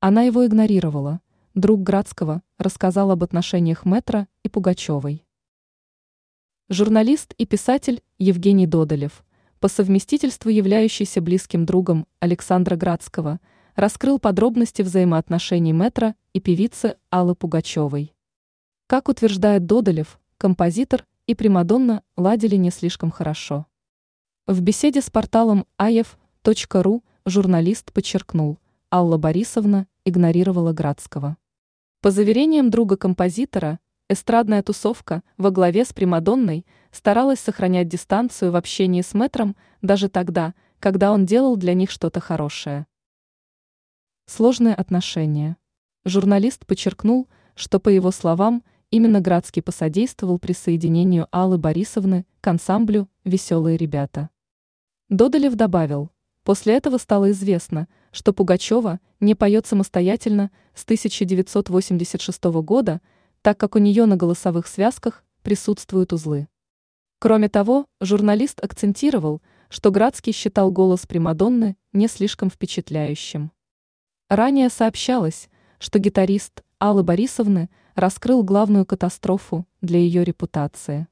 Она его игнорировала. Друг Градского рассказал об отношениях Метра и Пугачевой. Журналист и писатель Евгений Додолев, по совместительству являющийся близким другом Александра Градского, раскрыл подробности взаимоотношений Метра и певицы Аллы Пугачевой. Как утверждает Додолев, композитор и Примадонна ладили не слишком хорошо. В беседе с порталом aef.ru журналист подчеркнул, Алла Борисовна игнорировала Градского. По заверениям друга композитора, Эстрадная тусовка во главе с Примадонной старалась сохранять дистанцию в общении с мэтром даже тогда, когда он делал для них что-то хорошее. Сложные отношения. Журналист подчеркнул, что, по его словам, именно Градский посодействовал присоединению Аллы Борисовны к ансамблю «Веселые ребята». Додолев добавил, после этого стало известно, что Пугачева не поет самостоятельно с 1986 года – так как у нее на голосовых связках присутствуют узлы. Кроме того, журналист акцентировал, что Градский считал голос Примадонны не слишком впечатляющим. Ранее сообщалось, что гитарист Аллы Борисовны раскрыл главную катастрофу для ее репутации.